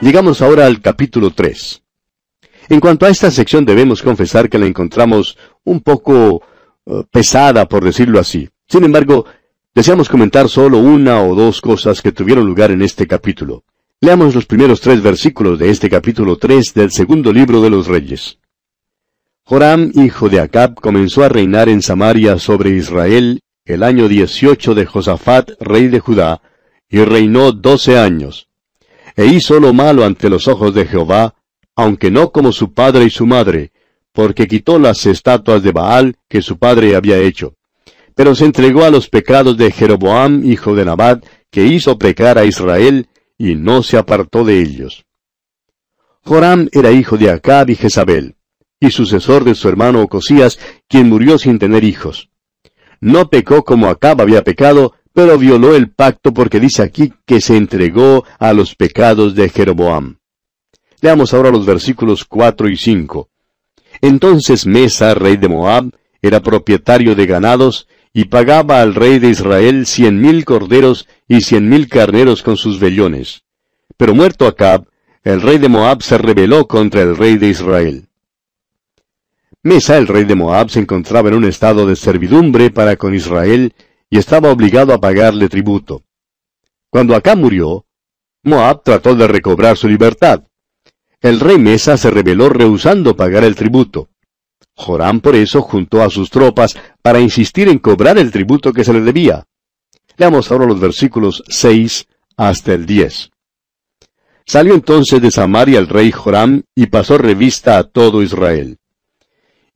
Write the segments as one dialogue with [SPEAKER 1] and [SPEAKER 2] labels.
[SPEAKER 1] Llegamos ahora al capítulo 3. En cuanto a esta sección debemos confesar que la encontramos un poco eh, pesada, por decirlo así. Sin embargo, deseamos comentar solo una o dos cosas que tuvieron lugar en este capítulo. Leamos los primeros tres versículos de este capítulo 3 del segundo libro de los Reyes. Joram, hijo de Acab, comenzó a reinar en Samaria sobre Israel el año dieciocho de Josafat, rey de Judá, y reinó doce años. E hizo lo malo ante los ojos de Jehová, aunque no como su padre y su madre, porque quitó las estatuas de Baal que su padre había hecho. Pero se entregó a los pecados de Jeroboam, hijo de Nabat, que hizo pecar a Israel, y no se apartó de ellos. Joram era hijo de Acab y Jezabel, y sucesor de su hermano Ocosías, quien murió sin tener hijos. No pecó como Acab había pecado, pero violó el pacto porque dice aquí que se entregó a los pecados de Jeroboam. Leamos ahora los versículos cuatro y cinco. Entonces Mesa, rey de Moab, era propietario de ganados, y pagaba al rey de Israel cien mil corderos y cien mil carneros con sus vellones. Pero muerto Acab, el rey de Moab se rebeló contra el rey de Israel. Mesa, el rey de Moab, se encontraba en un estado de servidumbre para con Israel y estaba obligado a pagarle tributo. Cuando Acab murió, Moab trató de recobrar su libertad. El rey Mesa se rebeló rehusando pagar el tributo. Joram por eso juntó a sus tropas para insistir en cobrar el tributo que se le debía. Leamos ahora los versículos 6 hasta el 10. Salió entonces de Samaria el rey Joram y pasó revista a todo Israel.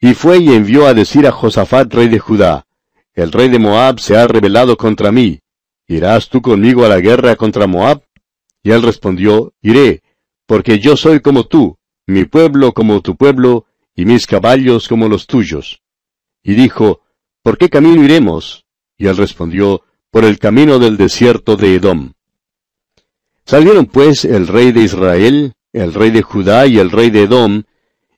[SPEAKER 1] Y fue y envió a decir a Josafat rey de Judá, El rey de Moab se ha rebelado contra mí. ¿Irás tú conmigo a la guerra contra Moab? Y él respondió, Iré, porque yo soy como tú, mi pueblo como tu pueblo, y mis caballos como los tuyos. Y dijo, ¿Por qué camino iremos? Y él respondió, Por el camino del desierto de Edom. Salieron pues el rey de Israel, el rey de Judá y el rey de Edom,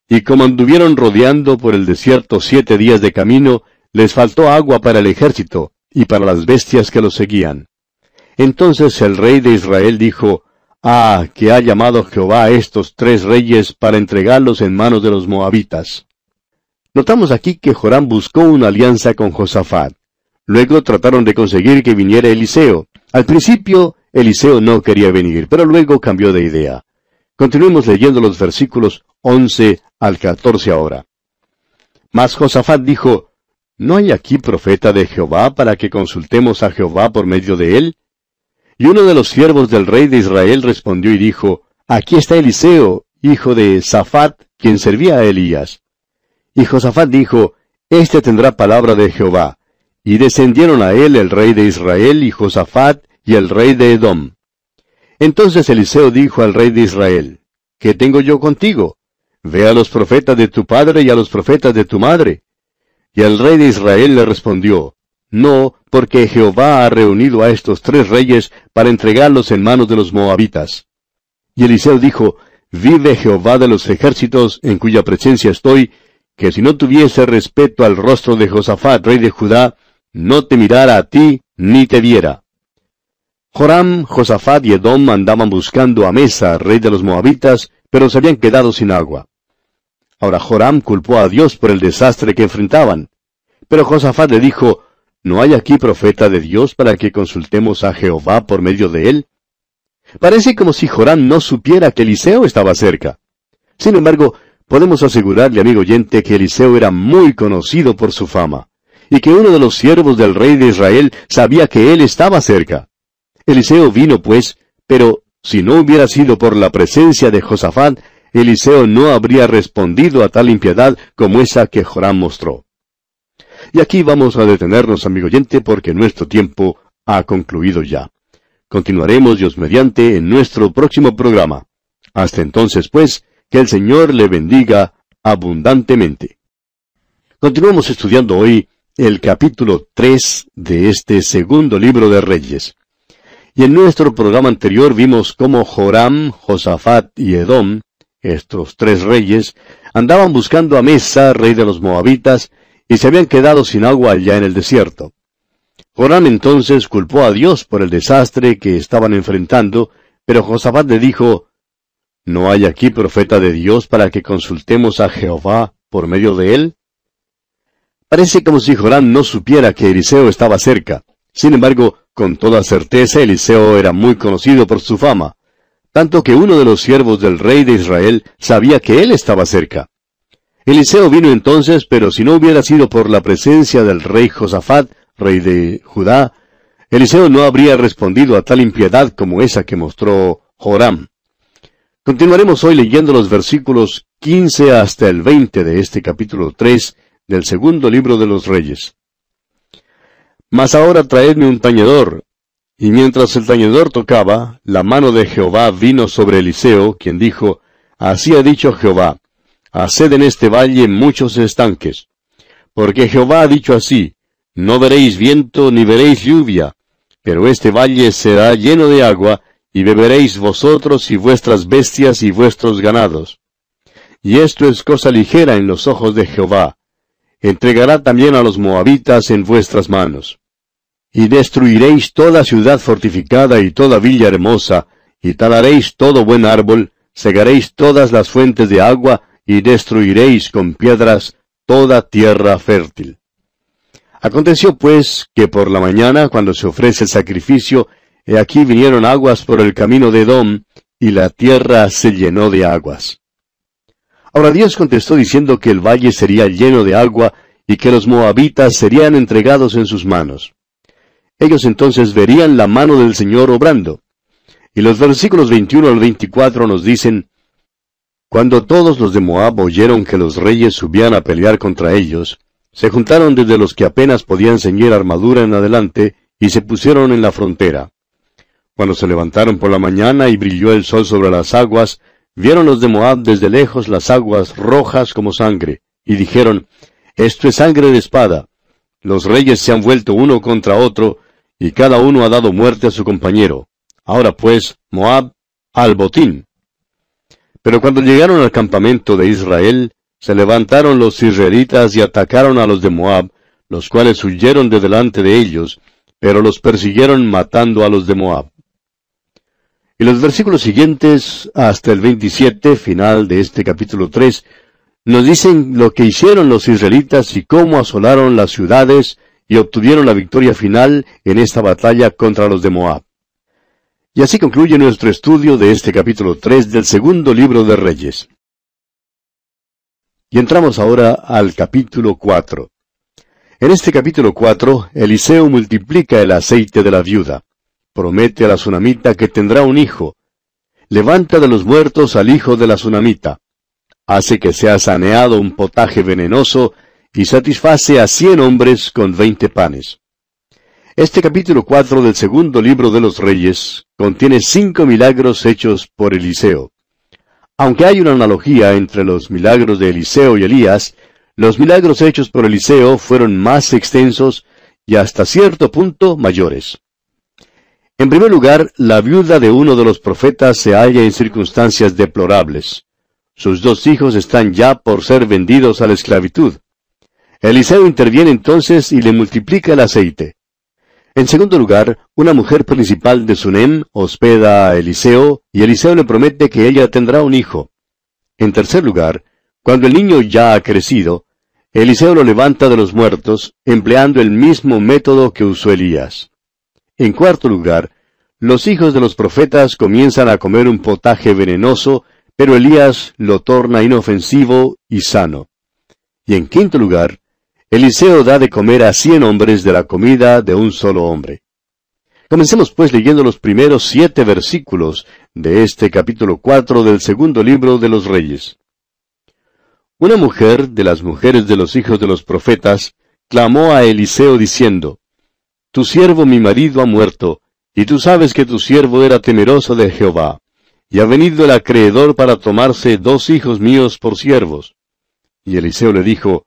[SPEAKER 1] y como anduvieron rodeando por el desierto siete días de camino, les faltó agua para el ejército y para las bestias que los seguían. Entonces el rey de Israel dijo, Ah, que ha llamado Jehová a estos tres reyes para entregarlos en manos de los moabitas. Notamos aquí que Joram buscó una alianza con Josafat. Luego trataron de conseguir que viniera Eliseo. Al principio, Eliseo no quería venir, pero luego cambió de idea. Continuemos leyendo los versículos 11 al 14 ahora. Mas Josafat dijo, ¿No hay aquí profeta de Jehová para que consultemos a Jehová por medio de él? Y uno de los siervos del rey de Israel respondió y dijo, Aquí está Eliseo, hijo de Safat, quien servía a Elías. Y Josafat dijo, Este tendrá palabra de Jehová. Y descendieron a él el rey de Israel y Josafat y el rey de Edom. Entonces Eliseo dijo al rey de Israel, ¿Qué tengo yo contigo? Ve a los profetas de tu padre y a los profetas de tu madre. Y el rey de Israel le respondió, No, porque Jehová ha reunido a estos tres reyes para entregarlos en manos de los moabitas. Y Eliseo dijo, Vive Jehová de los ejércitos en cuya presencia estoy, que si no tuviese respeto al rostro de Josafat, rey de Judá, no te mirara a ti, ni te viera. Joram, Josafat y Edom andaban buscando a Mesa, rey de los moabitas, pero se habían quedado sin agua. Ahora Joram culpó a Dios por el desastre que enfrentaban. Pero Josafat le dijo, ¿No hay aquí profeta de Dios para que consultemos a Jehová por medio de él? Parece como si Joram no supiera que Eliseo estaba cerca. Sin embargo, podemos asegurarle, amigo oyente, que Eliseo era muy conocido por su fama, y que uno de los siervos del rey de Israel sabía que él estaba cerca. Eliseo vino, pues, pero si no hubiera sido por la presencia de Josafat, Eliseo no habría respondido a tal impiedad como esa que Joram mostró. Y aquí vamos a detenernos, amigo oyente, porque nuestro tiempo ha concluido ya. Continuaremos, Dios mediante, en nuestro próximo programa. Hasta entonces, pues, que el Señor le bendiga abundantemente. Continuamos estudiando hoy el capítulo 3 de este segundo libro de Reyes. Y en nuestro programa anterior vimos cómo Joram, Josafat y Edom, estos tres reyes, andaban buscando a Mesa, rey de los Moabitas, y se habían quedado sin agua allá en el desierto. Joram entonces culpó a Dios por el desastre que estaban enfrentando, pero Josafat le dijo, ¿No hay aquí profeta de Dios para que consultemos a Jehová por medio de él? Parece como si Joram no supiera que Eliseo estaba cerca. Sin embargo, con toda certeza Eliseo era muy conocido por su fama, tanto que uno de los siervos del rey de Israel sabía que él estaba cerca. Eliseo vino entonces, pero si no hubiera sido por la presencia del rey Josafat, rey de Judá, Eliseo no habría respondido a tal impiedad como esa que mostró Joram. Continuaremos hoy leyendo los versículos 15 hasta el 20 de este capítulo 3 del segundo libro de los Reyes. Mas ahora traedme un tañedor. Y mientras el tañedor tocaba, la mano de Jehová vino sobre Eliseo, quien dijo, Así ha dicho Jehová, Haced en este valle muchos estanques. Porque Jehová ha dicho así, No veréis viento ni veréis lluvia, pero este valle será lleno de agua, y beberéis vosotros y vuestras bestias y vuestros ganados. Y esto es cosa ligera en los ojos de Jehová. Entregará también a los moabitas en vuestras manos. Y destruiréis toda ciudad fortificada y toda villa hermosa, y talaréis todo buen árbol, segaréis todas las fuentes de agua, y destruiréis con piedras toda tierra fértil. Aconteció pues que por la mañana, cuando se ofrece el sacrificio, He aquí vinieron aguas por el camino de Edom, y la tierra se llenó de aguas. Ahora Dios contestó diciendo que el valle sería lleno de agua, y que los moabitas serían entregados en sus manos. Ellos entonces verían la mano del Señor obrando. Y los versículos 21 al 24 nos dicen, Cuando todos los de Moab oyeron que los reyes subían a pelear contra ellos, se juntaron desde los que apenas podían ceñir armadura en adelante, y se pusieron en la frontera. Cuando se levantaron por la mañana y brilló el sol sobre las aguas, vieron los de Moab desde lejos las aguas rojas como sangre, y dijeron, Esto es sangre de espada. Los reyes se han vuelto uno contra otro, y cada uno ha dado muerte a su compañero. Ahora pues, Moab, al botín. Pero cuando llegaron al campamento de Israel, se levantaron los israelitas y atacaron a los de Moab, los cuales huyeron de delante de ellos, pero los persiguieron matando a los de Moab. Y los versículos siguientes, hasta el 27, final de este capítulo 3, nos dicen lo que hicieron los israelitas y cómo asolaron las ciudades y obtuvieron la victoria final en esta batalla contra los de Moab. Y así concluye nuestro estudio de este capítulo 3 del segundo libro de Reyes. Y entramos ahora al capítulo 4. En este capítulo 4, Eliseo multiplica el aceite de la viuda promete a la tsunamita que tendrá un hijo. Levanta de los muertos al hijo de la tsunamita. Hace que sea saneado un potaje venenoso y satisface a cien hombres con veinte panes. Este capítulo cuatro del segundo libro de los Reyes contiene cinco milagros hechos por Eliseo. Aunque hay una analogía entre los milagros de Eliseo y Elías, los milagros hechos por Eliseo fueron más extensos y hasta cierto punto mayores. En primer lugar, la viuda de uno de los profetas se halla en circunstancias deplorables. Sus dos hijos están ya por ser vendidos a la esclavitud. Eliseo interviene entonces y le multiplica el aceite. En segundo lugar, una mujer principal de Sunem hospeda a Eliseo y Eliseo le promete que ella tendrá un hijo. En tercer lugar, cuando el niño ya ha crecido, Eliseo lo levanta de los muertos, empleando el mismo método que usó Elías. En cuarto lugar, los hijos de los profetas comienzan a comer un potaje venenoso, pero Elías lo torna inofensivo y sano. Y en quinto lugar, Eliseo da de comer a cien hombres de la comida de un solo hombre. Comencemos pues leyendo los primeros siete versículos de este capítulo cuatro del segundo libro de los Reyes. Una mujer de las mujeres de los hijos de los profetas clamó a Eliseo diciendo, tu siervo mi marido ha muerto, y tú sabes que tu siervo era temeroso de Jehová, y ha venido el acreedor para tomarse dos hijos míos por siervos. Y Eliseo le dijo,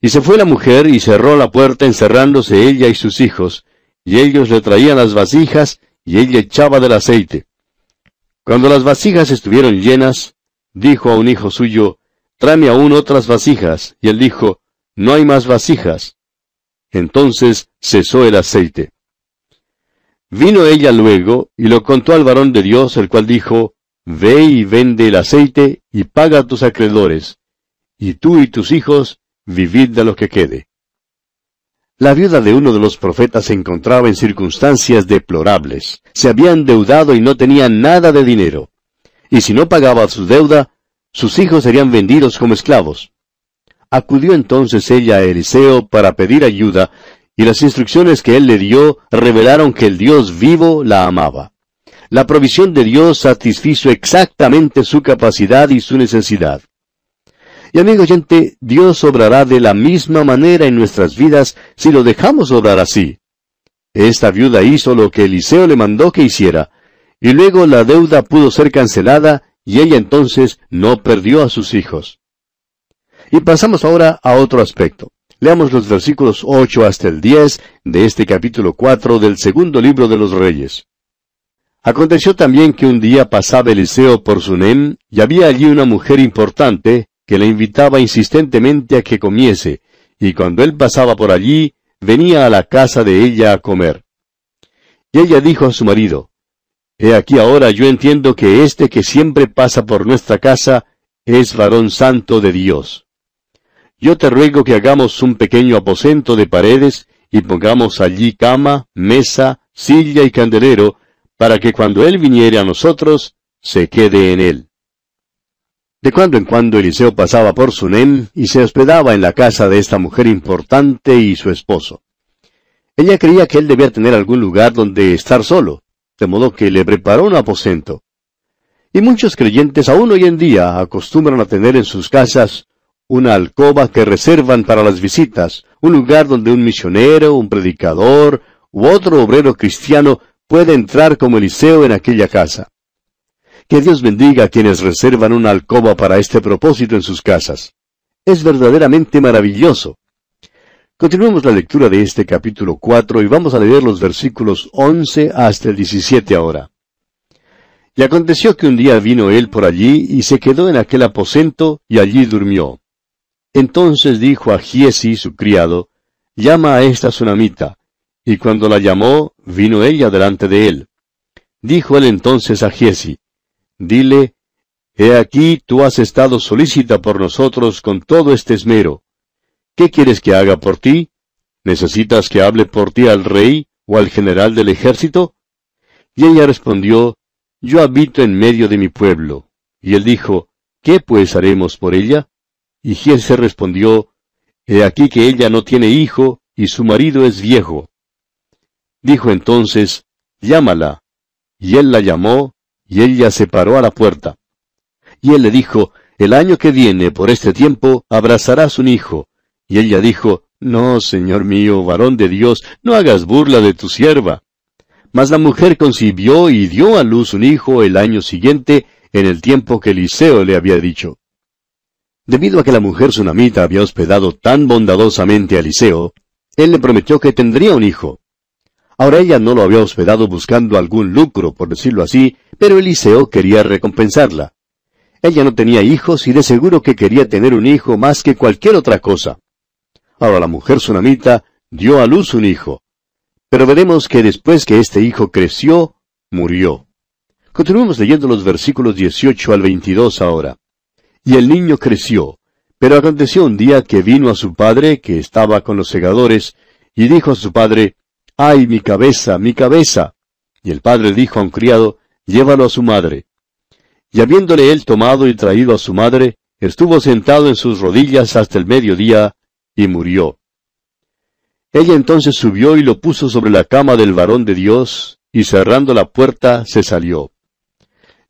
[SPEAKER 1] Y se fue la mujer y cerró la puerta encerrándose ella y sus hijos, y ellos le traían las vasijas, y ella echaba del aceite. Cuando las vasijas estuvieron llenas, dijo a un hijo suyo, Tráeme aún otras vasijas, y él dijo, No hay más vasijas. Entonces cesó el aceite. Vino ella luego y lo contó al varón de Dios, el cual dijo, Ve y vende el aceite y paga a tus acreedores, y tú y tus hijos vivid de lo que quede. La viuda de uno de los profetas se encontraba en circunstancias deplorables. Se había endeudado y no tenía nada de dinero. Y si no pagaba su deuda, sus hijos serían vendidos como esclavos. Acudió entonces ella a Eliseo para pedir ayuda, y las instrucciones que él le dio revelaron que el Dios vivo la amaba. La provisión de Dios satisfizo exactamente su capacidad y su necesidad. Y amigo oyente, Dios obrará de la misma manera en nuestras vidas si lo dejamos obrar así. Esta viuda hizo lo que Eliseo le mandó que hiciera, y luego la deuda pudo ser cancelada y ella entonces no perdió a sus hijos. Y pasamos ahora a otro aspecto. Leamos los versículos 8 hasta el 10 de este capítulo 4 del segundo libro de los Reyes. Aconteció también que un día pasaba Eliseo por Sunem, y había allí una mujer importante, que le invitaba insistentemente a que comiese, y cuando él pasaba por allí, venía a la casa de ella a comer. Y ella dijo a su marido, He aquí ahora yo entiendo que este que siempre pasa por nuestra casa es varón santo de Dios. Yo te ruego que hagamos un pequeño aposento de paredes y pongamos allí cama, mesa, silla y candelero, para que cuando él viniere a nosotros, se quede en él. De cuando en cuando Eliseo pasaba por Sunem y se hospedaba en la casa de esta mujer importante y su esposo. Ella creía que él debía tener algún lugar donde estar solo, de modo que le preparó un aposento. Y muchos creyentes aún hoy en día acostumbran a tener en sus casas una alcoba que reservan para las visitas, un lugar donde un misionero, un predicador u otro obrero cristiano puede entrar como Eliseo en aquella casa. Que Dios bendiga a quienes reservan una alcoba para este propósito en sus casas. Es verdaderamente maravilloso. Continuemos la lectura de este capítulo 4 y vamos a leer los versículos 11 hasta el 17 ahora. Y aconteció que un día vino él por allí y se quedó en aquel aposento y allí durmió. Entonces dijo a Giesi, su criado, llama a esta tsunamita. Y cuando la llamó, vino ella delante de él. Dijo él entonces a Giesi, Dile, He aquí tú has estado solícita por nosotros con todo este esmero. ¿Qué quieres que haga por ti? ¿Necesitas que hable por ti al rey o al general del ejército? Y ella respondió, Yo habito en medio de mi pueblo. Y él dijo, ¿Qué pues haremos por ella? Y Giese respondió, He aquí que ella no tiene hijo, y su marido es viejo. Dijo entonces, Llámala. Y él la llamó, y ella se paró a la puerta. Y él le dijo, El año que viene, por este tiempo, abrazarás un hijo. Y ella dijo, No, señor mío, varón de Dios, no hagas burla de tu sierva. Mas la mujer concibió y dio a luz un hijo el año siguiente, en el tiempo que Eliseo le había dicho. Debido a que la mujer sunamita había hospedado tan bondadosamente a Eliseo, él le prometió que tendría un hijo. Ahora ella no lo había hospedado buscando algún lucro, por decirlo así, pero Eliseo quería recompensarla. Ella no tenía hijos y de seguro que quería tener un hijo más que cualquier otra cosa. Ahora la mujer sunamita dio a luz un hijo. Pero veremos que después que este hijo creció, murió. Continuemos leyendo los versículos 18 al 22 ahora. Y el niño creció. Pero aconteció un día que vino a su padre, que estaba con los segadores, y dijo a su padre, ¡Ay, mi cabeza, mi cabeza! Y el padre dijo a un criado, Llévalo a su madre. Y habiéndole él tomado y traído a su madre, estuvo sentado en sus rodillas hasta el mediodía, y murió. Ella entonces subió y lo puso sobre la cama del varón de Dios, y cerrando la puerta se salió.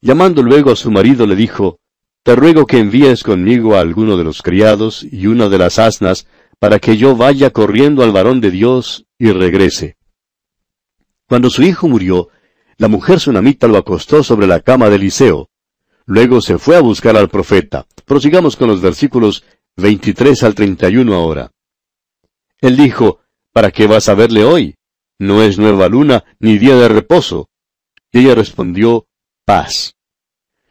[SPEAKER 1] Llamando luego a su marido le dijo, Te ruego que envíes conmigo a alguno de los criados y una de las asnas, para que yo vaya corriendo al varón de Dios y regrese. Cuando su hijo murió, la mujer sunamita lo acostó sobre la cama de Eliseo. Luego se fue a buscar al profeta. Prosigamos con los versículos 23 al 31 ahora. Él dijo, ¿Para qué vas a verle hoy? No es nueva luna ni día de reposo. Y ella respondió, Paz.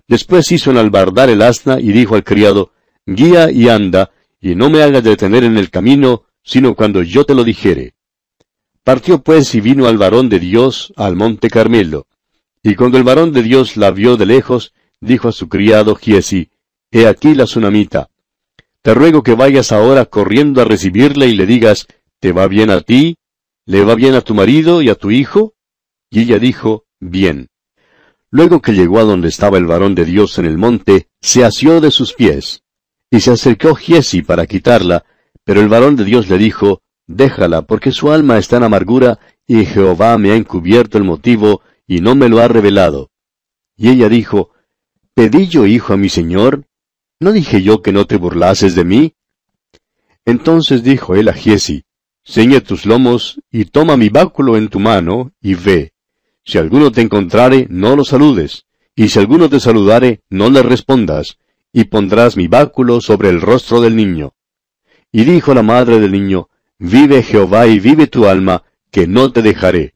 [SPEAKER 1] Después hizo enalbardar el asna y dijo al criado, Guía y anda, y no me hagas detener en el camino, sino cuando yo te lo dijere. Partió pues y vino al varón de Dios al monte Carmelo. Y cuando el varón de Dios la vio de lejos, dijo a su criado Giesi, He aquí la tsunamita. Te ruego que vayas ahora corriendo a recibirle y le digas, ¿te va bien a ti? ¿Le va bien a tu marido y a tu hijo? Y ella dijo, Bien. Luego que llegó a donde estaba el varón de Dios en el monte, se asió de sus pies. Y se acercó Giesi para quitarla, pero el varón de Dios le dijo, Déjala, porque su alma está en amargura, y Jehová me ha encubierto el motivo, y no me lo ha revelado. Y ella dijo, ¿Pedí yo hijo a mi señor? ¿No dije yo que no te burlases de mí? Entonces dijo él a Giesi, Ceñe tus lomos, y toma mi báculo en tu mano, y ve. Si alguno te encontrare, no lo saludes, y si alguno te saludare, no le respondas, y pondrás mi báculo sobre el rostro del niño. Y dijo la madre del niño, Vive Jehová y vive tu alma, que no te dejaré.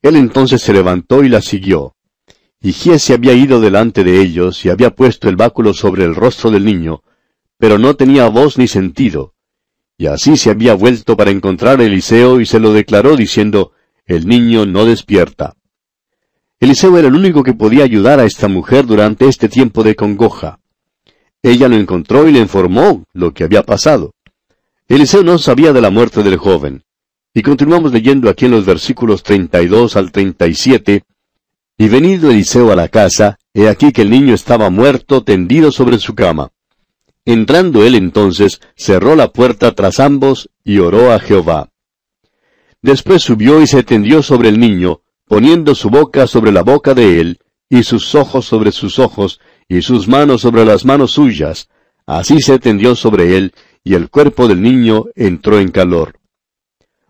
[SPEAKER 1] Él entonces se levantó y la siguió. Y Giese había ido delante de ellos y había puesto el báculo sobre el rostro del niño, pero no tenía voz ni sentido. Y así se había vuelto para encontrar a Eliseo y se lo declaró diciendo, El niño no despierta. Eliseo era el único que podía ayudar a esta mujer durante este tiempo de congoja. Ella lo encontró y le informó lo que había pasado. Eliseo no sabía de la muerte del joven. Y continuamos leyendo aquí en los versículos 32 al 37. Y venido Eliseo a la casa, he aquí que el niño estaba muerto tendido sobre su cama. Entrando él entonces, cerró la puerta tras ambos y oró a Jehová. Después subió y se tendió sobre el niño, poniendo su boca sobre la boca de él, y sus ojos sobre sus ojos, y sus manos sobre las manos suyas. Así se tendió sobre él, y el cuerpo del niño entró en calor.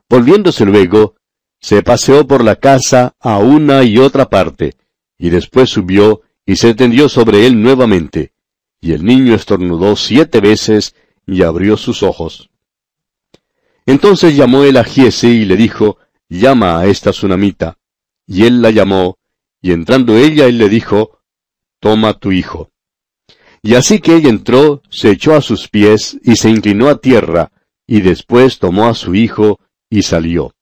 [SPEAKER 1] Volviéndose luego, se paseó por la casa a una y otra parte, y después subió y se tendió sobre él nuevamente, y el niño estornudó siete veces y abrió sus ojos. Entonces llamó él a y le dijo, llama a esta tsunamita. Y él la llamó, y entrando ella él le dijo, toma tu hijo. Y así que ella entró, se echó a sus pies y se inclinó a tierra, y después tomó a su hijo y salió.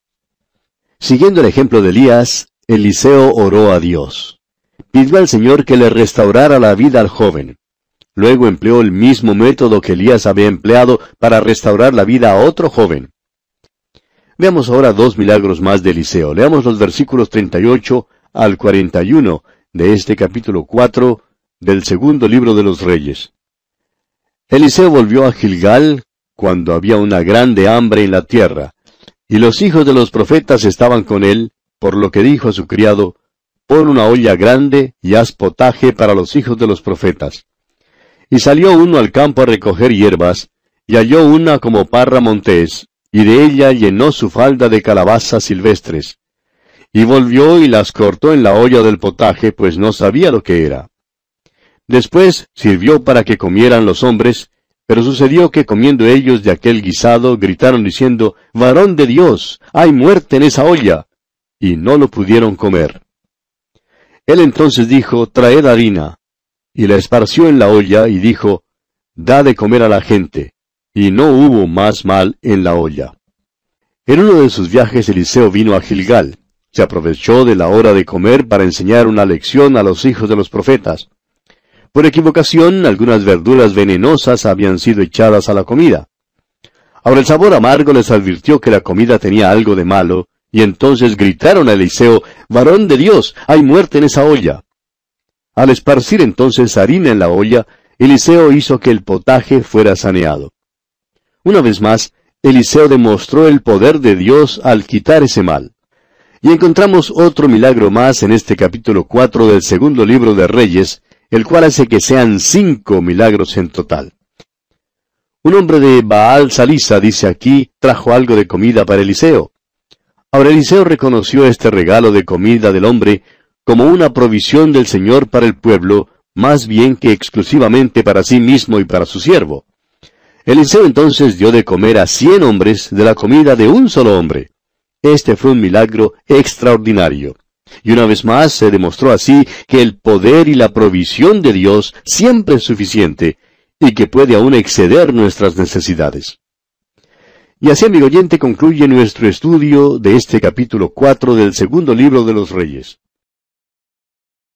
[SPEAKER 1] Siguiendo el ejemplo de Elías, Eliseo oró a Dios. Pidió al Señor que le restaurara la vida al joven. Luego empleó el mismo método que Elías había empleado para restaurar la vida a otro joven. Veamos ahora dos milagros más de Eliseo. Leamos los versículos 38 al 41 de este capítulo 4 del segundo libro de los Reyes. Eliseo volvió a Gilgal cuando había una grande hambre en la tierra, y los hijos de los profetas estaban con él, por lo que dijo a su criado, pon una olla grande y haz potaje para los hijos de los profetas. Y salió uno al campo a recoger hierbas, y halló una como parra montés, y de ella llenó su falda de calabazas silvestres y volvió y las cortó en la olla del potaje, pues no sabía lo que era. Después sirvió para que comieran los hombres, pero sucedió que comiendo ellos de aquel guisado, gritaron diciendo, Varón de Dios, hay muerte en esa olla, y no lo pudieron comer. Él entonces dijo, Traed harina, y la esparció en la olla, y dijo, Da de comer a la gente, y no hubo más mal en la olla. En uno de sus viajes Eliseo vino a Gilgal, se aprovechó de la hora de comer para enseñar una lección a los hijos de los profetas. Por equivocación, algunas verduras venenosas habían sido echadas a la comida. Ahora el sabor amargo les advirtió que la comida tenía algo de malo, y entonces gritaron a Eliseo, Varón de Dios, hay muerte en esa olla. Al esparcir entonces harina en la olla, Eliseo hizo que el potaje fuera saneado. Una vez más, Eliseo demostró el poder de Dios al quitar ese mal. Y encontramos otro milagro más en este capítulo 4 del segundo libro de Reyes, el cual hace que sean cinco milagros en total. Un hombre de Baal Salisa, dice aquí, trajo algo de comida para Eliseo. Ahora Eliseo reconoció este regalo de comida del hombre como una provisión del Señor para el pueblo, más bien que exclusivamente para sí mismo y para su siervo. Eliseo entonces dio de comer a cien hombres de la comida de un solo hombre. Este fue un milagro extraordinario. Y una vez más se demostró así que el poder y la provisión de Dios siempre es suficiente y que puede aún exceder nuestras necesidades. Y así, amigo oyente, concluye nuestro estudio de este capítulo 4 del segundo libro de los Reyes.